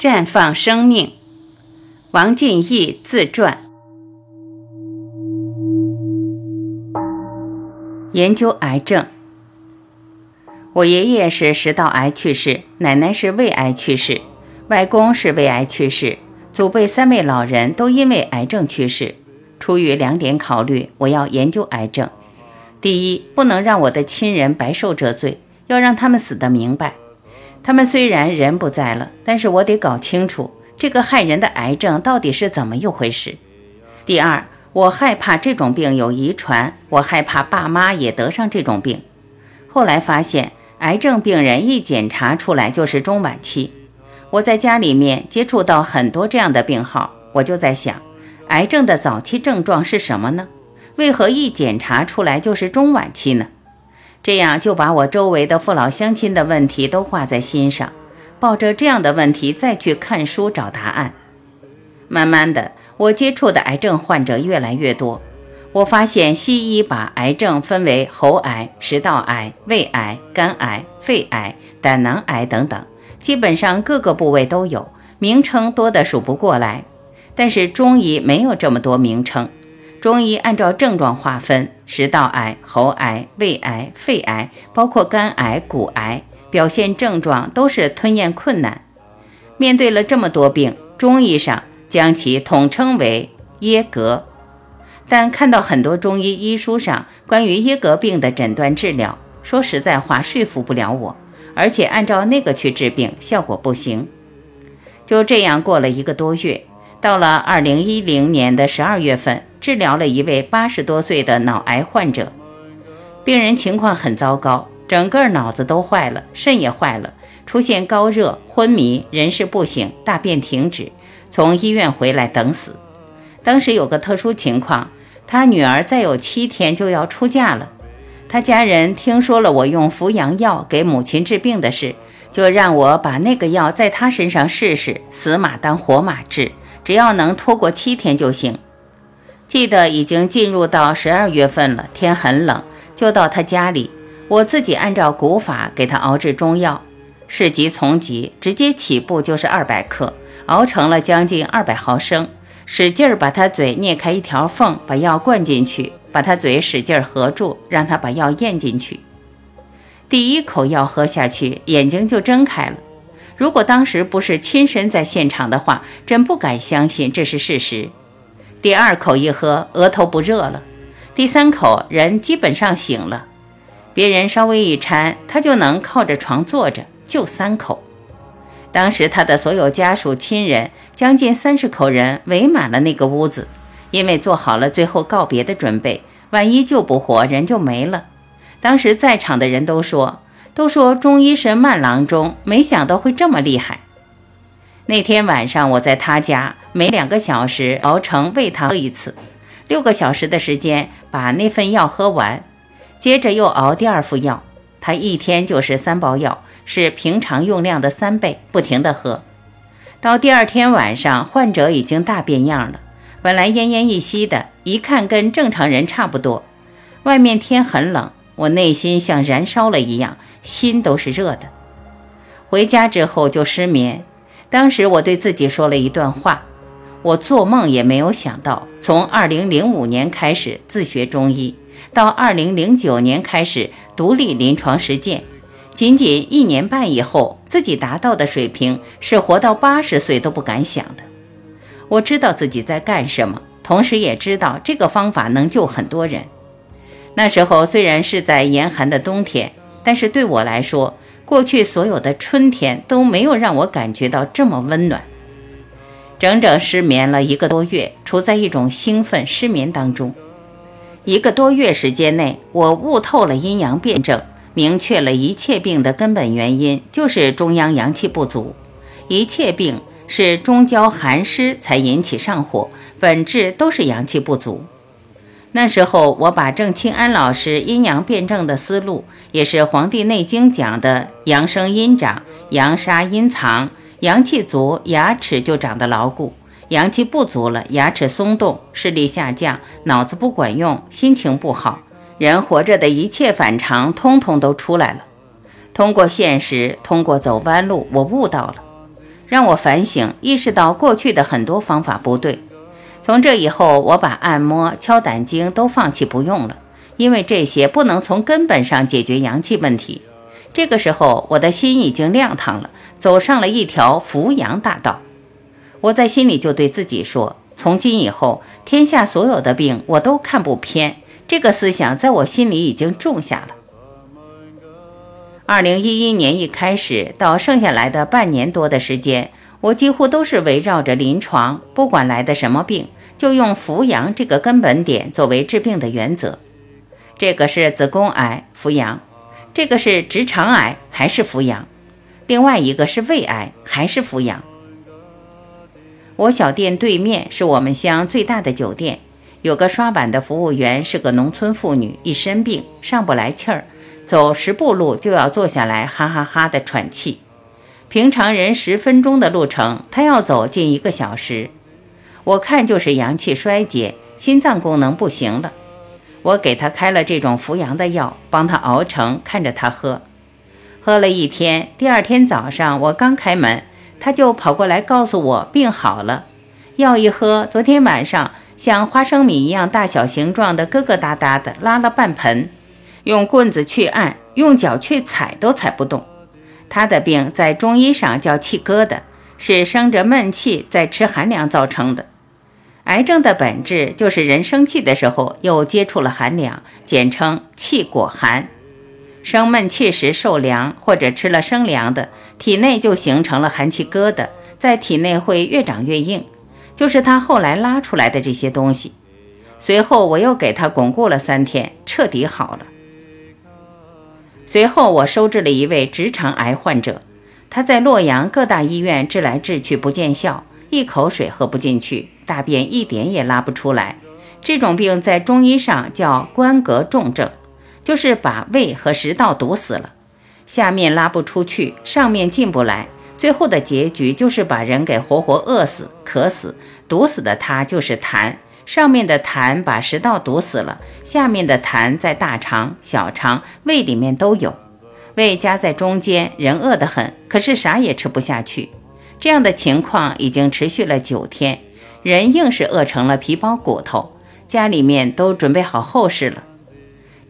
绽放生命，王进义自传。研究癌症。我爷爷是食道癌去世，奶奶是胃癌去世，外公是胃癌去世，祖辈三位老人都因为癌症去世。出于两点考虑，我要研究癌症。第一，不能让我的亲人白受这罪，要让他们死得明白。他们虽然人不在了，但是我得搞清楚这个害人的癌症到底是怎么一回事。第二，我害怕这种病有遗传，我害怕爸妈也得上这种病。后来发现，癌症病人一检查出来就是中晚期。我在家里面接触到很多这样的病号，我就在想，癌症的早期症状是什么呢？为何一检查出来就是中晚期呢？这样就把我周围的父老乡亲的问题都挂在心上，抱着这样的问题再去看书找答案。慢慢的，我接触的癌症患者越来越多。我发现西医把癌症分为喉癌、食道癌、胃癌、肝癌、肺癌、胆囊癌等等，基本上各个部位都有，名称多得数不过来。但是中医没有这么多名称。中医按照症状划分，食道癌、喉癌、胃癌、肺癌，包括肝癌、骨癌，表现症状都是吞咽困难。面对了这么多病，中医上将其统称为噎膈。但看到很多中医医书上关于噎膈病的诊断治疗，说实在话说服不了我，而且按照那个去治病，效果不行。就这样过了一个多月，到了二零一零年的十二月份。治疗了一位八十多岁的脑癌患者，病人情况很糟糕，整个脑子都坏了，肾也坏了，出现高热、昏迷、人事不省、大便停止，从医院回来等死。当时有个特殊情况，他女儿再有七天就要出嫁了，他家人听说了我用扶阳药给母亲治病的事，就让我把那个药在他身上试试，死马当活马治，只要能拖过七天就行。记得已经进入到十二月份了，天很冷，就到他家里。我自己按照古法给他熬制中药，事急从急，直接起步就是二百克，熬成了将近二百毫升，使劲儿把他嘴捏开一条缝，把药灌进去，把他嘴使劲合住，让他把药咽进去。第一口药喝下去，眼睛就睁开了。如果当时不是亲身在现场的话，真不敢相信这是事实。第二口一喝，额头不热了；第三口，人基本上醒了。别人稍微一搀，他就能靠着床坐着。就三口。当时他的所有家属亲人，将近三十口人围满了那个屋子，因为做好了最后告别的准备，万一救不活，人就没了。当时在场的人都说，都说中医是慢郎中，没想到会这么厉害。那天晚上我在他家，每两个小时熬成喂他喝一次，六个小时的时间把那份药喝完，接着又熬第二副药。他一天就是三包药，是平常用量的三倍，不停地喝。到第二天晚上，患者已经大变样了，本来奄奄一息的，一看跟正常人差不多。外面天很冷，我内心像燃烧了一样，心都是热的。回家之后就失眠。当时我对自己说了一段话，我做梦也没有想到，从2005年开始自学中医，到2009年开始独立临床实践，仅仅一年半以后，自己达到的水平是活到八十岁都不敢想的。我知道自己在干什么，同时也知道这个方法能救很多人。那时候虽然是在严寒的冬天，但是对我来说，过去所有的春天都没有让我感觉到这么温暖。整整失眠了一个多月，处在一种兴奋失眠当中。一个多月时间内，我悟透了阴阳辩证，明确了一切病的根本原因就是中央阳气不足。一切病是中焦寒湿才引起上火，本质都是阳气不足。那时候，我把郑清安老师阴阳辩证的思路，也是《黄帝内经》讲的“阳生阴长，阳杀阴藏”，阳气足，牙齿就长得牢固；阳气不足了，牙齿松动，视力下降，脑子不管用，心情不好，人活着的一切反常，通通都出来了。通过现实，通过走弯路，我悟到了，让我反省，意识到过去的很多方法不对。从这以后，我把按摩、敲胆经都放弃不用了，因为这些不能从根本上解决阳气问题。这个时候，我的心已经亮堂了，走上了一条扶阳大道。我在心里就对自己说：从今以后，天下所有的病我都看不偏。这个思想在我心里已经种下了。二零一一年一开始到剩下来的半年多的时间，我几乎都是围绕着临床，不管来的什么病，就用扶阳这个根本点作为治病的原则。这个是子宫癌，扶阳；这个是直肠癌，还是扶阳；另外一个是胃癌，还是扶阳。我小店对面是我们乡最大的酒店，有个刷碗的服务员是个农村妇女，一身病上不来气儿。走十步路就要坐下来，哈哈哈的喘气。平常人十分钟的路程，他要走近一个小时。我看就是阳气衰竭，心脏功能不行了。我给他开了这种扶阳的药，帮他熬成，看着他喝。喝了一天，第二天早上我刚开门，他就跑过来告诉我病好了。药一喝，昨天晚上像花生米一样大小形状的疙疙瘩瘩的拉了半盆。用棍子去按，用脚去踩都踩不动。他的病在中医上叫气疙瘩，是生着闷气在吃寒凉造成的。癌症的本质就是人生气的时候又接触了寒凉，简称气裹寒。生闷气时受凉或者吃了生凉的，体内就形成了寒气疙瘩，在体内会越长越硬，就是他后来拉出来的这些东西。随后我又给他巩固了三天，彻底好了。随后，我收治了一位直肠癌患者，他在洛阳各大医院治来治去不见效，一口水喝不进去，大便一点也拉不出来。这种病在中医上叫关格重症，就是把胃和食道堵死了，下面拉不出去，上面进不来，最后的结局就是把人给活活饿死、渴死。堵死的它就是痰。上面的痰把食道堵死了，下面的痰在大肠、小肠、胃里面都有，胃夹在中间，人饿得很，可是啥也吃不下去。这样的情况已经持续了九天，人硬是饿成了皮包骨头，家里面都准备好后事了。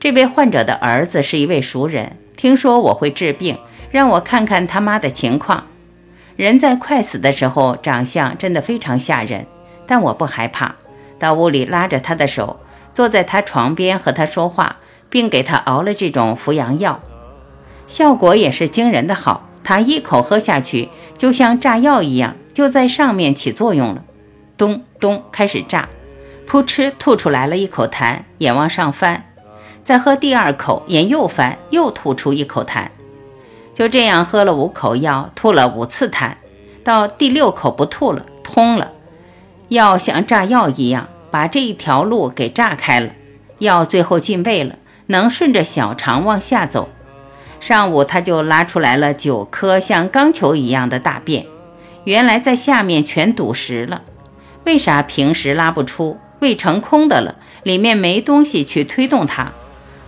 这位患者的儿子是一位熟人，听说我会治病，让我看看他妈的情况。人在快死的时候，长相真的非常吓人，但我不害怕。到屋里拉着他的手，坐在他床边和他说话，并给他熬了这种扶阳药，效果也是惊人的好。他一口喝下去，就像炸药一样，就在上面起作用了，咚咚开始炸，噗嗤吐出来了一口痰，眼往上翻，再喝第二口，眼又翻，又吐出一口痰，就这样喝了五口药，吐了五次痰，到第六口不吐了，通了。药像炸药一样把这一条路给炸开了，药最后进胃了，能顺着小肠往下走。上午他就拉出来了九颗像钢球一样的大便，原来在下面全堵实了。为啥平时拉不出？胃成空的了，里面没东西去推动它。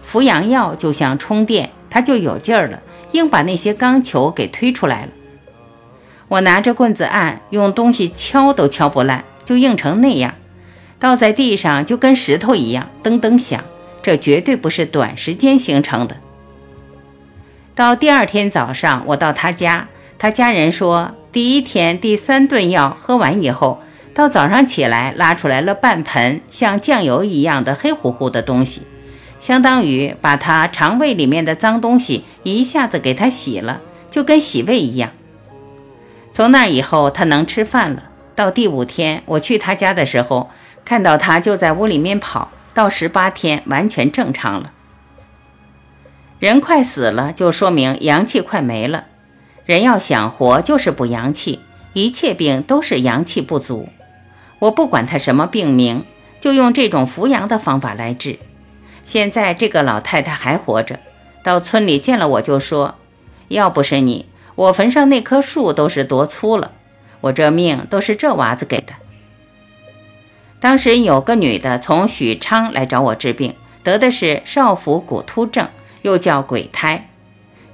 扶阳药就像充电，它就有劲儿了，硬把那些钢球给推出来了。我拿着棍子按，用东西敲都敲不烂。就硬成那样，倒在地上就跟石头一样，噔噔响。这绝对不是短时间形成的。到第二天早上，我到他家，他家人说，第一天第三顿药喝完以后，到早上起来拉出来了半盆像酱油一样的黑乎乎的东西，相当于把他肠胃里面的脏东西一下子给他洗了，就跟洗胃一样。从那以后，他能吃饭了。到第五天，我去他家的时候，看到他就在屋里面跑。到十八天，完全正常了。人快死了，就说明阳气快没了。人要想活，就是补阳气，一切病都是阳气不足。我不管他什么病名，就用这种扶阳的方法来治。现在这个老太太还活着，到村里见了我就说：“要不是你，我坟上那棵树都是多粗了。”我这命都是这娃子给的。当时有个女的从许昌来找我治病，得的是少腹骨突症，又叫鬼胎。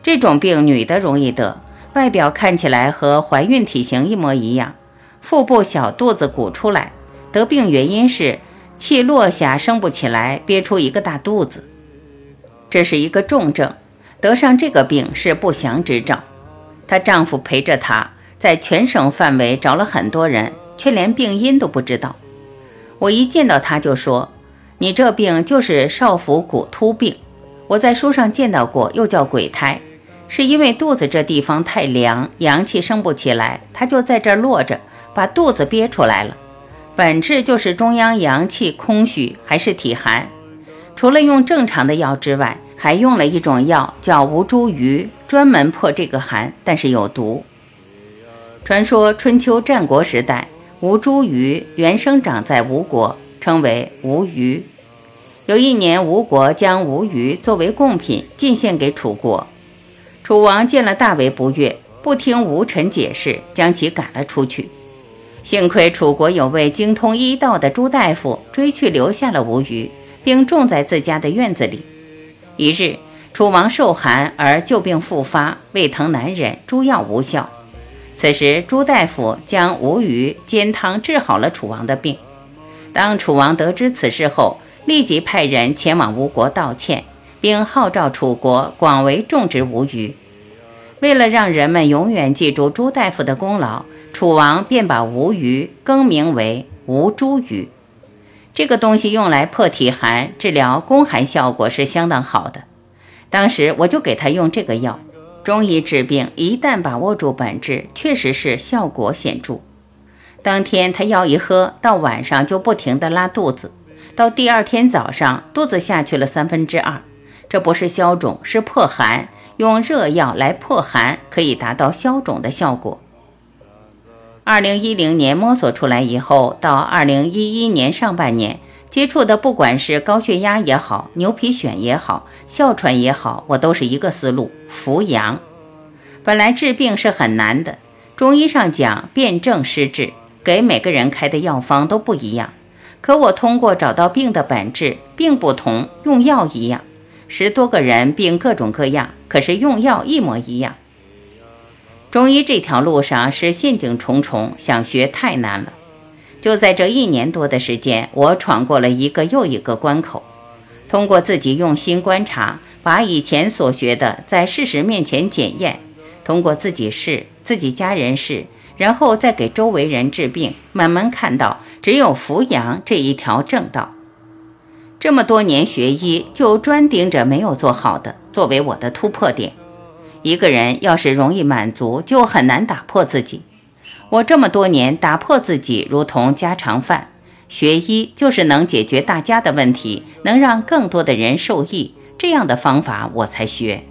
这种病女的容易得，外表看起来和怀孕体型一模一样，腹部小肚子鼓出来。得病原因是气落下生不起来，憋出一个大肚子。这是一个重症，得上这个病是不祥之兆。她丈夫陪着她在全省范围找了很多人，却连病因都不知道。我一见到她就说：“你这病就是少腹骨突病，我在书上见到过，又叫鬼胎。”是因为肚子这地方太凉，阳气生不起来，她就在这儿落着，把肚子憋出来了。本质就是中央阳气空虚，还是体寒。除了用正常的药之外，还用了一种药叫吴茱萸，专门破这个寒，但是有毒。传说春秋战国时代，吴茱萸原生长在吴国，称为吴虞。有一年，吴国将吴虞作为贡品进献给楚国。楚王见了大为不悦，不听吴臣解释，将其赶了出去。幸亏楚国有位精通医道的朱大夫追去留下了吴虞，并种在自家的院子里。一日，楚王受寒而旧病复发，胃疼难忍，诸药无效。此时，朱大夫将吴虞煎汤治好了楚王的病。当楚王得知此事后，立即派人前往吴国道歉。并号召楚国广为种植吴虞。为了让人们永远记住朱大夫的功劳，楚王便把吴鱼更名为吴茱萸。这个东西用来破体寒、治疗宫寒，效果是相当好的。当时我就给他用这个药。中医治病，一旦把握住本质，确实是效果显著。当天他药一喝，到晚上就不停地拉肚子，到第二天早上，肚子下去了三分之二。这不是消肿，是破寒。用热药来破寒，可以达到消肿的效果。二零一零年摸索出来以后，到二零一一年上半年接触的，不管是高血压也好，牛皮癣也好，哮喘也好，我都是一个思路：扶阳。本来治病是很难的，中医上讲辨证施治，给每个人开的药方都不一样。可我通过找到病的本质，病不同，用药一样。十多个人病各种各样，可是用药一模一样。中医这条路上是陷阱重重，想学太难了。就在这一年多的时间，我闯过了一个又一个关口。通过自己用心观察，把以前所学的在事实面前检验，通过自己试，自己家人试，然后再给周围人治病，慢慢看到只有扶阳这一条正道。这么多年学医，就专盯着没有做好的作为我的突破点。一个人要是容易满足，就很难打破自己。我这么多年打破自己，如同家常饭。学医就是能解决大家的问题，能让更多的人受益，这样的方法我才学。